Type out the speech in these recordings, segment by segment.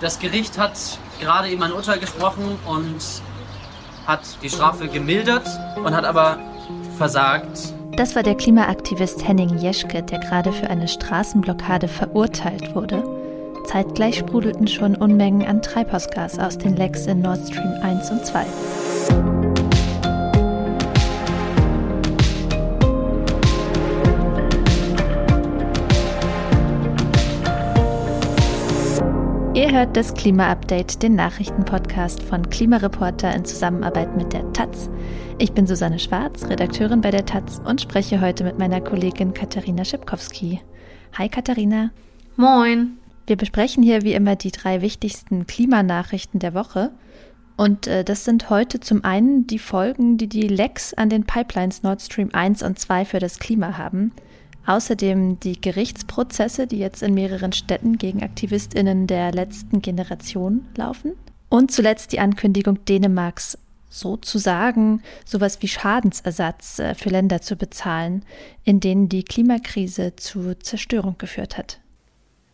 Das Gericht hat gerade eben ein Urteil gesprochen und hat die Strafe gemildert und hat aber versagt. Das war der Klimaaktivist Henning Jeschke, der gerade für eine Straßenblockade verurteilt wurde. Zeitgleich sprudelten schon Unmengen an Treibhausgas aus den Lecks in Nord Stream 1 und 2. Ihr hört das Klima-Update, den Nachrichtenpodcast von Klimareporter in Zusammenarbeit mit der Taz. Ich bin Susanne Schwarz, Redakteurin bei der Taz und spreche heute mit meiner Kollegin Katharina Schipkowski. Hi Katharina. Moin. Wir besprechen hier wie immer die drei wichtigsten Klimanachrichten der Woche. Und äh, das sind heute zum einen die Folgen, die die Lecks an den Pipelines Nord Stream 1 und 2 für das Klima haben. Außerdem die Gerichtsprozesse, die jetzt in mehreren Städten gegen Aktivistinnen der letzten Generation laufen. Und zuletzt die Ankündigung Dänemarks, sozusagen sowas wie Schadensersatz äh, für Länder zu bezahlen, in denen die Klimakrise zu Zerstörung geführt hat.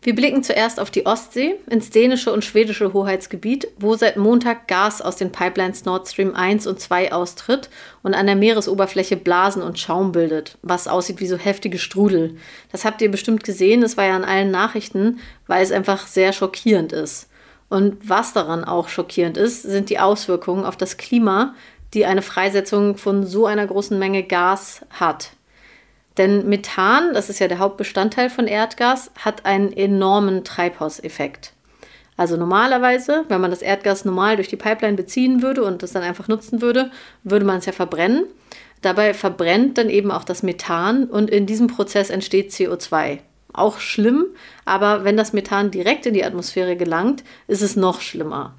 Wir blicken zuerst auf die Ostsee, ins dänische und schwedische Hoheitsgebiet, wo seit Montag Gas aus den Pipelines Nord Stream 1 und 2 austritt und an der Meeresoberfläche Blasen und Schaum bildet, was aussieht wie so heftige Strudel. Das habt ihr bestimmt gesehen, es war ja in allen Nachrichten, weil es einfach sehr schockierend ist. Und was daran auch schockierend ist, sind die Auswirkungen auf das Klima, die eine Freisetzung von so einer großen Menge Gas hat. Denn Methan, das ist ja der Hauptbestandteil von Erdgas, hat einen enormen Treibhauseffekt. Also normalerweise, wenn man das Erdgas normal durch die Pipeline beziehen würde und das dann einfach nutzen würde, würde man es ja verbrennen. Dabei verbrennt dann eben auch das Methan und in diesem Prozess entsteht CO2. Auch schlimm, aber wenn das Methan direkt in die Atmosphäre gelangt, ist es noch schlimmer.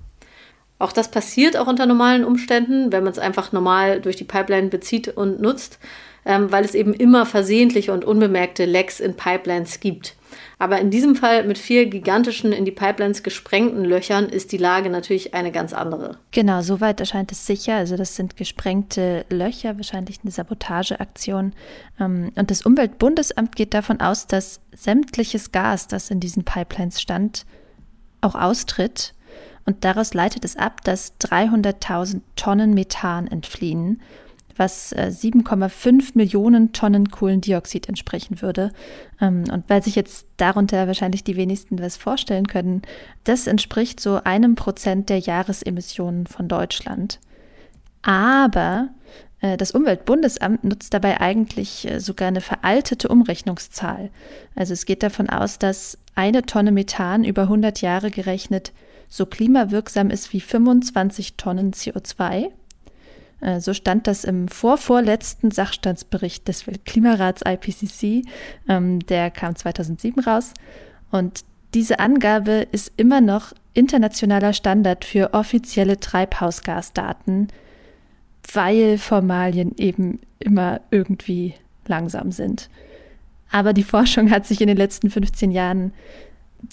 Auch das passiert auch unter normalen Umständen, wenn man es einfach normal durch die Pipeline bezieht und nutzt weil es eben immer versehentliche und unbemerkte Lecks in Pipelines gibt. Aber in diesem Fall mit vier gigantischen in die Pipelines gesprengten Löchern ist die Lage natürlich eine ganz andere. Genau, soweit erscheint es sicher. Also das sind gesprengte Löcher, wahrscheinlich eine Sabotageaktion. Ähm, und das Umweltbundesamt geht davon aus, dass sämtliches Gas, das in diesen Pipelines stand, auch austritt. Und daraus leitet es ab, dass 300.000 Tonnen Methan entfliehen was 7,5 äh, Millionen Tonnen Kohlendioxid entsprechen würde. Ähm, und weil sich jetzt darunter wahrscheinlich die wenigsten was vorstellen können, das entspricht so einem Prozent der Jahresemissionen von Deutschland. Aber äh, das Umweltbundesamt nutzt dabei eigentlich äh, sogar eine veraltete Umrechnungszahl. Also es geht davon aus, dass eine Tonne Methan über 100 Jahre gerechnet so klimawirksam ist wie 25 Tonnen CO2 äh, so stand das im vorvorletzten Sachstandsbericht des Weltklimarats IPCC. Ähm, der kam 2007 raus. Und diese Angabe ist immer noch internationaler Standard für offizielle Treibhausgasdaten, weil Formalien eben immer irgendwie langsam sind. Aber die Forschung hat sich in den letzten 15 Jahren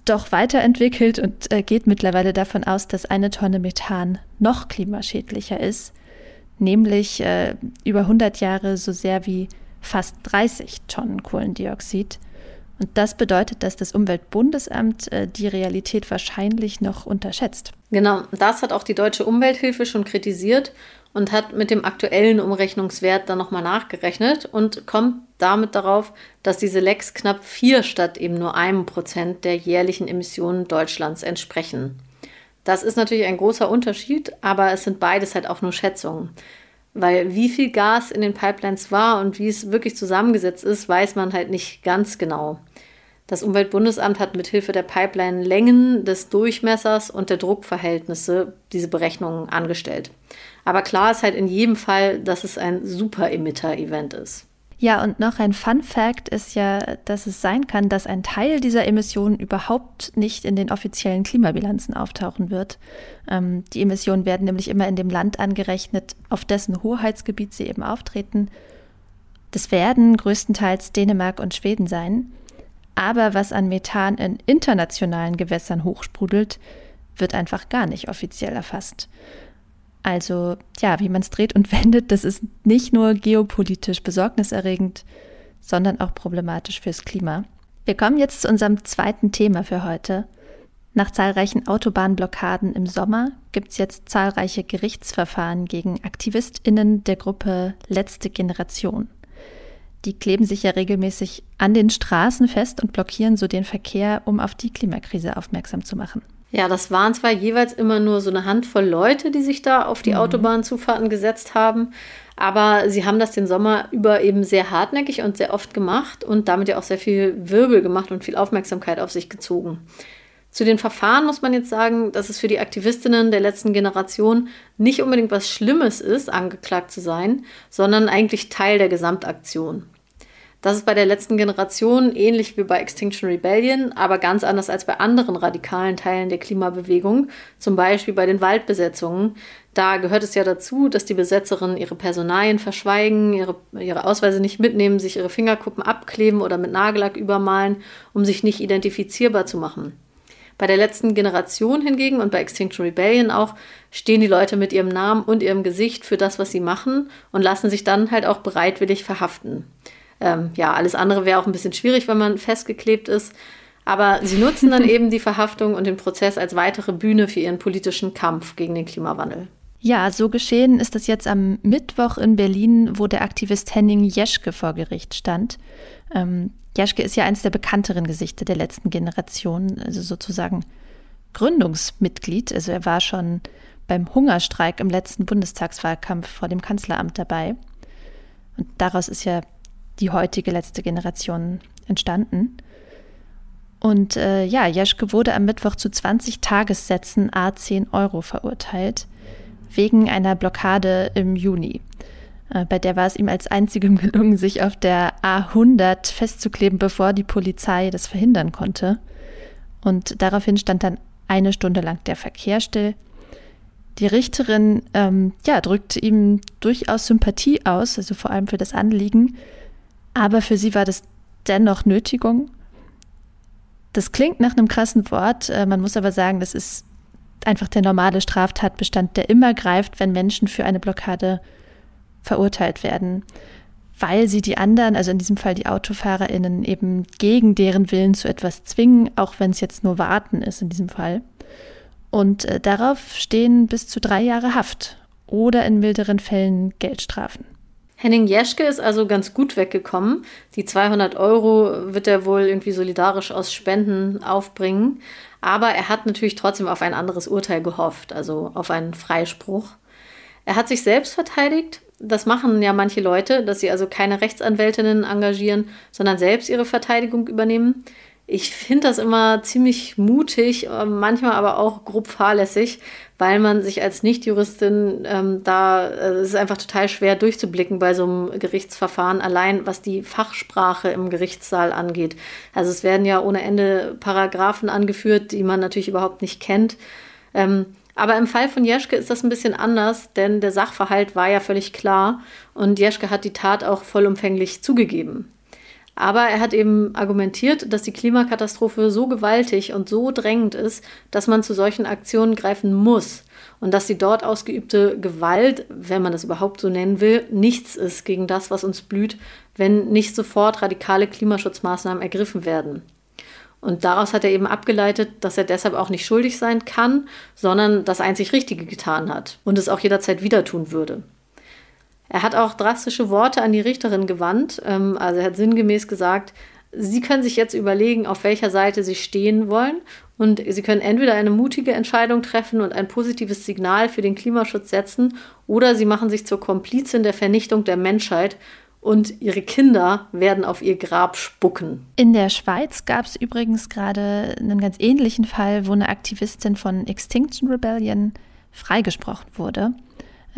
doch weiterentwickelt und äh, geht mittlerweile davon aus, dass eine Tonne Methan noch klimaschädlicher ist nämlich äh, über 100 Jahre so sehr wie fast 30 Tonnen Kohlendioxid. Und das bedeutet, dass das Umweltbundesamt äh, die Realität wahrscheinlich noch unterschätzt. Genau, das hat auch die Deutsche Umwelthilfe schon kritisiert und hat mit dem aktuellen Umrechnungswert dann nochmal nachgerechnet und kommt damit darauf, dass diese Lecks knapp vier statt eben nur einem Prozent der jährlichen Emissionen Deutschlands entsprechen. Das ist natürlich ein großer Unterschied, aber es sind beides halt auch nur Schätzungen. Weil wie viel Gas in den Pipelines war und wie es wirklich zusammengesetzt ist, weiß man halt nicht ganz genau. Das Umweltbundesamt hat mithilfe der Pipeline-Längen, des Durchmessers und der Druckverhältnisse diese Berechnungen angestellt. Aber klar ist halt in jedem Fall, dass es ein Super-Emitter-Event ist. Ja, und noch ein Fun Fact ist ja, dass es sein kann, dass ein Teil dieser Emissionen überhaupt nicht in den offiziellen Klimabilanzen auftauchen wird. Ähm, die Emissionen werden nämlich immer in dem Land angerechnet, auf dessen Hoheitsgebiet sie eben auftreten. Das werden größtenteils Dänemark und Schweden sein. Aber was an Methan in internationalen Gewässern hochsprudelt, wird einfach gar nicht offiziell erfasst. Also ja, wie man es dreht und wendet, das ist nicht nur geopolitisch besorgniserregend, sondern auch problematisch fürs Klima. Wir kommen jetzt zu unserem zweiten Thema für heute. Nach zahlreichen Autobahnblockaden im Sommer gibt es jetzt zahlreiche Gerichtsverfahren gegen Aktivistinnen der Gruppe Letzte Generation. Die kleben sich ja regelmäßig an den Straßen fest und blockieren so den Verkehr, um auf die Klimakrise aufmerksam zu machen. Ja, das waren zwar jeweils immer nur so eine Handvoll Leute, die sich da auf die mhm. Autobahnzufahrten gesetzt haben, aber sie haben das den Sommer über eben sehr hartnäckig und sehr oft gemacht und damit ja auch sehr viel Wirbel gemacht und viel Aufmerksamkeit auf sich gezogen. Zu den Verfahren muss man jetzt sagen, dass es für die Aktivistinnen der letzten Generation nicht unbedingt was Schlimmes ist, angeklagt zu sein, sondern eigentlich Teil der Gesamtaktion. Das ist bei der letzten Generation ähnlich wie bei Extinction Rebellion, aber ganz anders als bei anderen radikalen Teilen der Klimabewegung, zum Beispiel bei den Waldbesetzungen. Da gehört es ja dazu, dass die Besetzerinnen ihre Personalien verschweigen, ihre, ihre Ausweise nicht mitnehmen, sich ihre Fingerkuppen abkleben oder mit Nagellack übermalen, um sich nicht identifizierbar zu machen. Bei der letzten Generation hingegen und bei Extinction Rebellion auch stehen die Leute mit ihrem Namen und ihrem Gesicht für das, was sie machen und lassen sich dann halt auch bereitwillig verhaften. Ähm, ja, alles andere wäre auch ein bisschen schwierig, wenn man festgeklebt ist. Aber sie nutzen dann eben die Verhaftung und den Prozess als weitere Bühne für ihren politischen Kampf gegen den Klimawandel. Ja, so geschehen ist das jetzt am Mittwoch in Berlin, wo der Aktivist Henning Jeschke vor Gericht stand. Ähm, Jeschke ist ja eines der bekannteren Gesichter der letzten Generation, also sozusagen Gründungsmitglied. Also er war schon beim Hungerstreik im letzten Bundestagswahlkampf vor dem Kanzleramt dabei. Und daraus ist ja die heutige letzte Generation entstanden. Und äh, ja, Jeschke wurde am Mittwoch zu 20 Tagessätzen a 10 Euro verurteilt, wegen einer Blockade im Juni. Äh, bei der war es ihm als einzigem gelungen, sich auf der A100 festzukleben, bevor die Polizei das verhindern konnte. Und daraufhin stand dann eine Stunde lang der Verkehr still. Die Richterin ähm, ja, drückte ihm durchaus Sympathie aus, also vor allem für das Anliegen, aber für sie war das dennoch Nötigung. Das klingt nach einem krassen Wort, äh, man muss aber sagen, das ist einfach der normale Straftatbestand, der immer greift, wenn Menschen für eine Blockade verurteilt werden, weil sie die anderen, also in diesem Fall die AutofahrerInnen, eben gegen deren Willen zu etwas zwingen, auch wenn es jetzt nur Warten ist in diesem Fall. Und äh, darauf stehen bis zu drei Jahre Haft oder in milderen Fällen Geldstrafen. Henning Jeschke ist also ganz gut weggekommen. Die 200 Euro wird er wohl irgendwie solidarisch aus Spenden aufbringen. Aber er hat natürlich trotzdem auf ein anderes Urteil gehofft, also auf einen Freispruch. Er hat sich selbst verteidigt, das machen ja manche Leute, dass sie also keine Rechtsanwältinnen engagieren, sondern selbst ihre Verteidigung übernehmen. Ich finde das immer ziemlich mutig, äh, manchmal aber auch grob fahrlässig, weil man sich als Nichtjuristin ähm, da, äh, es ist einfach total schwer durchzublicken bei so einem Gerichtsverfahren, allein was die Fachsprache im Gerichtssaal angeht. Also es werden ja ohne Ende Paragraphen angeführt, die man natürlich überhaupt nicht kennt. Ähm, aber im Fall von Jeschke ist das ein bisschen anders, denn der Sachverhalt war ja völlig klar und Jeschke hat die Tat auch vollumfänglich zugegeben. Aber er hat eben argumentiert, dass die Klimakatastrophe so gewaltig und so drängend ist, dass man zu solchen Aktionen greifen muss und dass die dort ausgeübte Gewalt, wenn man das überhaupt so nennen will, nichts ist gegen das, was uns blüht, wenn nicht sofort radikale Klimaschutzmaßnahmen ergriffen werden. Und daraus hat er eben abgeleitet, dass er deshalb auch nicht schuldig sein kann, sondern das einzig Richtige getan hat und es auch jederzeit wieder tun würde. Er hat auch drastische Worte an die Richterin gewandt. Ähm, also er hat sinngemäß gesagt, Sie können sich jetzt überlegen, auf welcher Seite Sie stehen wollen. Und Sie können entweder eine mutige Entscheidung treffen und ein positives Signal für den Klimaschutz setzen, oder Sie machen sich zur Komplizin der Vernichtung der Menschheit und ihre Kinder werden auf ihr Grab spucken. In der Schweiz gab es übrigens gerade einen ganz ähnlichen Fall, wo eine Aktivistin von Extinction Rebellion freigesprochen wurde.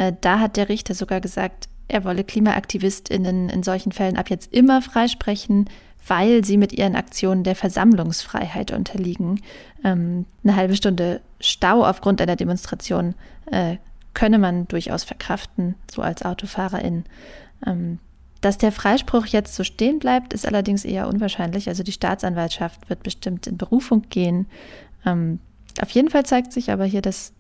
Äh, da hat der Richter sogar gesagt, er wolle KlimaaktivistInnen in solchen Fällen ab jetzt immer freisprechen, weil sie mit ihren Aktionen der Versammlungsfreiheit unterliegen. Ähm, eine halbe Stunde Stau aufgrund einer Demonstration äh, könne man durchaus verkraften, so als Autofahrerin. Ähm, dass der Freispruch jetzt so stehen bleibt, ist allerdings eher unwahrscheinlich. Also die Staatsanwaltschaft wird bestimmt in Berufung gehen. Ähm, auf jeden Fall zeigt sich aber hier, dass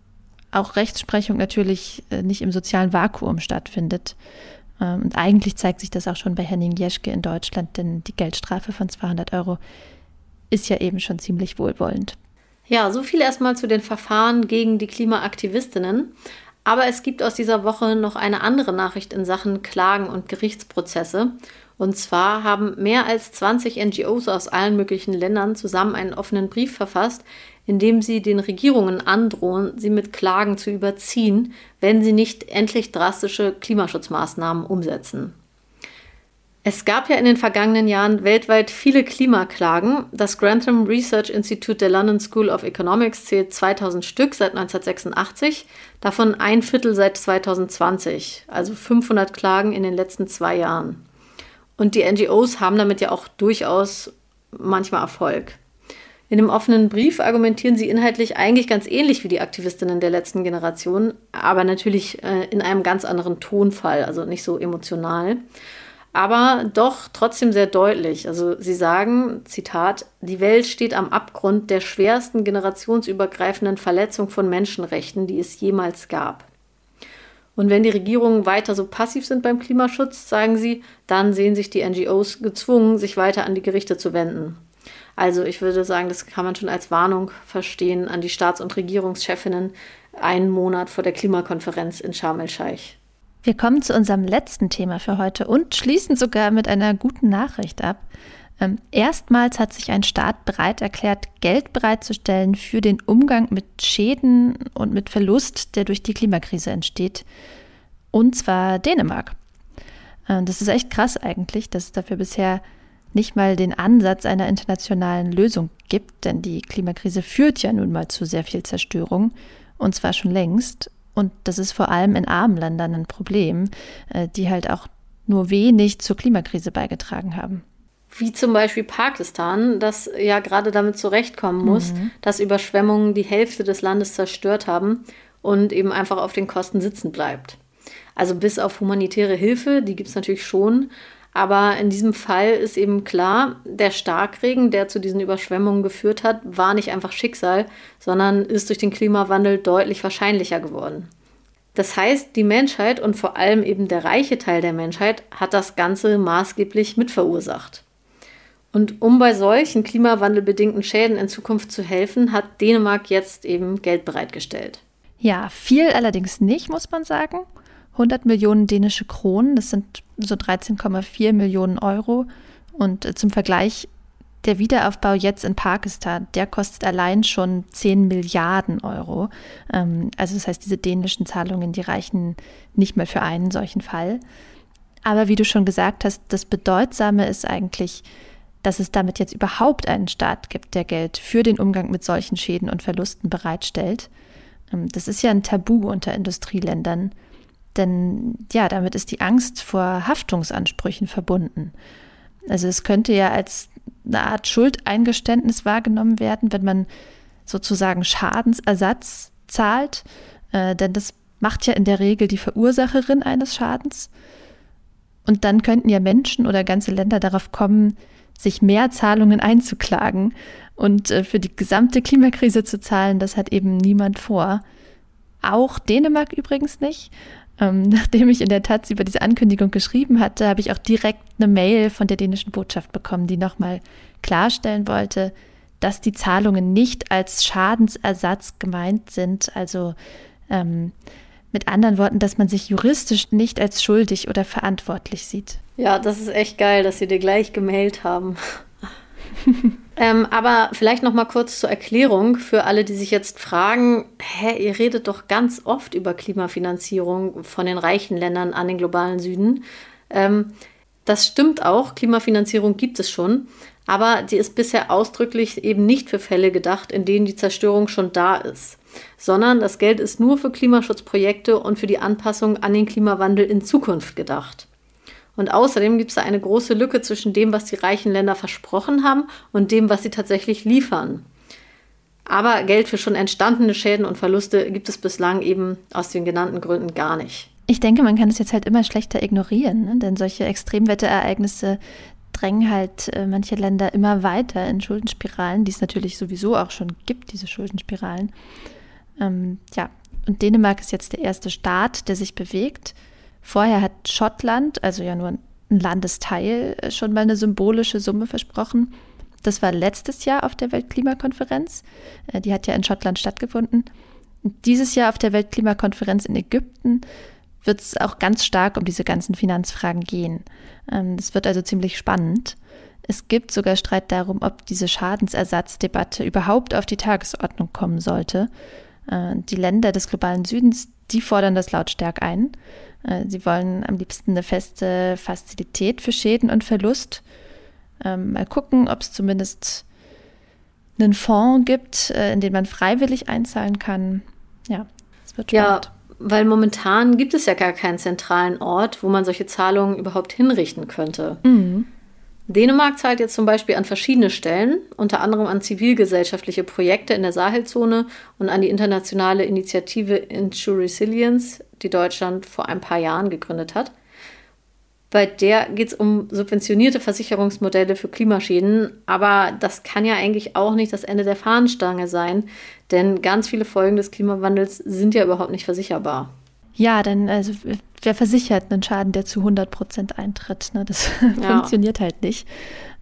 auch Rechtsprechung natürlich äh, nicht im sozialen Vakuum stattfindet. Ähm, und eigentlich zeigt sich das auch schon bei Henning Jeschke in Deutschland, denn die Geldstrafe von 200 Euro ist ja eben schon ziemlich wohlwollend. Ja, so viel erstmal zu den Verfahren gegen die Klimaaktivistinnen. Aber es gibt aus dieser Woche noch eine andere Nachricht in Sachen Klagen und Gerichtsprozesse. Und zwar haben mehr als 20 NGOs aus allen möglichen Ländern zusammen einen offenen Brief verfasst, in dem sie den Regierungen androhen, sie mit Klagen zu überziehen, wenn sie nicht endlich drastische Klimaschutzmaßnahmen umsetzen. Es gab ja in den vergangenen Jahren weltweit viele Klimaklagen. Das Grantham Research Institute der London School of Economics zählt 2000 Stück seit 1986, davon ein Viertel seit 2020, also 500 Klagen in den letzten zwei Jahren. Und die NGOs haben damit ja auch durchaus manchmal Erfolg. In dem offenen Brief argumentieren sie inhaltlich eigentlich ganz ähnlich wie die Aktivistinnen der letzten Generation, aber natürlich äh, in einem ganz anderen Tonfall, also nicht so emotional aber doch trotzdem sehr deutlich. Also sie sagen, Zitat, die Welt steht am Abgrund der schwersten generationsübergreifenden Verletzung von Menschenrechten, die es jemals gab. Und wenn die Regierungen weiter so passiv sind beim Klimaschutz, sagen sie, dann sehen sich die NGOs gezwungen, sich weiter an die Gerichte zu wenden. Also ich würde sagen, das kann man schon als Warnung verstehen an die Staats- und Regierungschefinnen einen Monat vor der Klimakonferenz in Sharm el-Scheich. Wir kommen zu unserem letzten Thema für heute und schließen sogar mit einer guten Nachricht ab. Ähm, erstmals hat sich ein Staat bereit erklärt, Geld bereitzustellen für den Umgang mit Schäden und mit Verlust, der durch die Klimakrise entsteht. Und zwar Dänemark. Äh, das ist echt krass eigentlich, dass es dafür bisher nicht mal den Ansatz einer internationalen Lösung gibt, denn die Klimakrise führt ja nun mal zu sehr viel Zerstörung, und zwar schon längst. Und das ist vor allem in armen Ländern ein Problem, äh, die halt auch nur wenig zur Klimakrise beigetragen haben. Wie zum Beispiel Pakistan, das ja gerade damit zurechtkommen muss, mhm. dass Überschwemmungen die Hälfte des Landes zerstört haben und eben einfach auf den Kosten sitzen bleibt. Also bis auf humanitäre Hilfe, die gibt es natürlich schon, aber in diesem Fall ist eben klar, der Starkregen, der zu diesen Überschwemmungen geführt hat, war nicht einfach Schicksal, sondern ist durch den Klimawandel deutlich wahrscheinlicher geworden. Das heißt, die Menschheit und vor allem eben der reiche Teil der Menschheit hat das Ganze maßgeblich mitverursacht. Und um bei solchen klimawandelbedingten Schäden in Zukunft zu helfen, hat Dänemark jetzt eben Geld bereitgestellt. Ja, viel allerdings nicht, muss man sagen. 100 Millionen dänische Kronen, das sind so 13,4 Millionen Euro. Und äh, zum Vergleich, der Wiederaufbau jetzt in Pakistan, der kostet allein schon 10 Milliarden Euro. Ähm, also das heißt, diese dänischen Zahlungen, die reichen nicht mehr für einen solchen Fall. Aber wie du schon gesagt hast, das Bedeutsame ist eigentlich, dass es damit jetzt überhaupt einen Staat gibt, der Geld für den Umgang mit solchen Schäden und Verlusten bereitstellt. Ähm, das ist ja ein Tabu unter Industrieländern. Denn ja, damit ist die Angst vor Haftungsansprüchen verbunden. Also es könnte ja als eine Art Schuldeingeständnis wahrgenommen werden, wenn man sozusagen Schadensersatz zahlt, äh, denn das macht ja in der Regel die Verursacherin eines Schadens. Und dann könnten ja Menschen oder ganze Länder darauf kommen, sich mehr Zahlungen einzuklagen und äh, für die gesamte Klimakrise zu zahlen. Das hat eben niemand vor. Auch Dänemark übrigens nicht. Ähm, nachdem ich in der Taz über diese Ankündigung geschrieben hatte, habe ich auch direkt eine Mail von der dänischen Botschaft bekommen, die nochmal klarstellen wollte, dass die Zahlungen nicht als Schadensersatz gemeint sind. Also ähm, mit anderen Worten, dass man sich juristisch nicht als schuldig oder verantwortlich sieht. Ja, das ist echt geil, dass Sie dir gleich gemailt haben. ähm, aber vielleicht noch mal kurz zur Erklärung für alle, die sich jetzt fragen: Hä, ihr redet doch ganz oft über Klimafinanzierung von den reichen Ländern an den globalen Süden. Ähm, das stimmt auch. Klimafinanzierung gibt es schon, aber die ist bisher ausdrücklich eben nicht für Fälle gedacht, in denen die Zerstörung schon da ist, sondern das Geld ist nur für Klimaschutzprojekte und für die Anpassung an den Klimawandel in Zukunft gedacht. Und außerdem gibt es da eine große Lücke zwischen dem, was die reichen Länder versprochen haben und dem, was sie tatsächlich liefern. Aber Geld für schon entstandene Schäden und Verluste gibt es bislang eben aus den genannten Gründen gar nicht. Ich denke, man kann es jetzt halt immer schlechter ignorieren, ne? denn solche Extremwetterereignisse drängen halt äh, manche Länder immer weiter in Schuldenspiralen, die es natürlich sowieso auch schon gibt, diese Schuldenspiralen. Ähm, ja, und Dänemark ist jetzt der erste Staat, der sich bewegt. Vorher hat Schottland, also ja nur ein Landesteil, äh, schon mal eine symbolische Summe versprochen. Das war letztes Jahr auf der Weltklimakonferenz. Äh, die hat ja in Schottland stattgefunden. Dieses Jahr auf der Weltklimakonferenz in Ägypten wird es auch ganz stark um diese ganzen Finanzfragen gehen. Ähm, das wird also ziemlich spannend. Es gibt sogar Streit darum, ob diese Schadensersatzdebatte überhaupt auf die Tagesordnung kommen sollte. Äh, die Länder des globalen Südens, die fordern das lautstark ein. Äh, sie wollen am liebsten eine feste Fazilität für Schäden und Verlust. Ähm, mal gucken, ob es zumindest einen Fonds gibt, äh, in den man freiwillig einzahlen kann. Ja, es wird spannend. Ja, weil momentan gibt es ja gar keinen zentralen Ort, wo man solche Zahlungen überhaupt hinrichten könnte. Mhm. Dänemark zahlt jetzt zum Beispiel an verschiedene Stellen, unter anderem an zivilgesellschaftliche Projekte in der Sahelzone und an die internationale Initiative Insure Resilience, die Deutschland vor ein paar Jahren gegründet hat. Bei der geht es um subventionierte Versicherungsmodelle für Klimaschäden, aber das kann ja eigentlich auch nicht das Ende der Fahnenstange sein, denn ganz viele Folgen des Klimawandels sind ja überhaupt nicht versicherbar. Ja, denn also wer versichert einen Schaden, der zu 100 Prozent eintritt? Ne? Das ja. funktioniert halt nicht.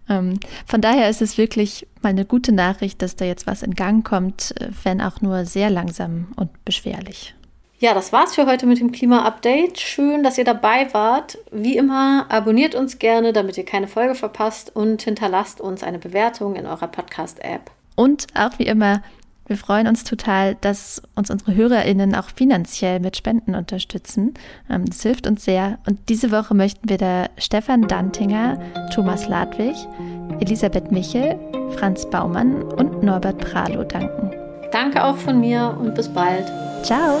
Ähm, von daher ist es wirklich mal eine gute Nachricht, dass da jetzt was in Gang kommt, äh, wenn auch nur sehr langsam und beschwerlich. Ja, das war's für heute mit dem Klima-Update. Schön, dass ihr dabei wart. Wie immer, abonniert uns gerne, damit ihr keine Folge verpasst und hinterlasst uns eine Bewertung in eurer Podcast-App. Und auch wie immer, wir freuen uns total, dass uns unsere HörerInnen auch finanziell mit Spenden unterstützen. Ähm, das hilft uns sehr. Und diese Woche möchten wir da Stefan Dantinger, Thomas Ladwig, Elisabeth Michel, Franz Baumann und Norbert Pralo danken. Danke auch von mir und bis bald. Ciao.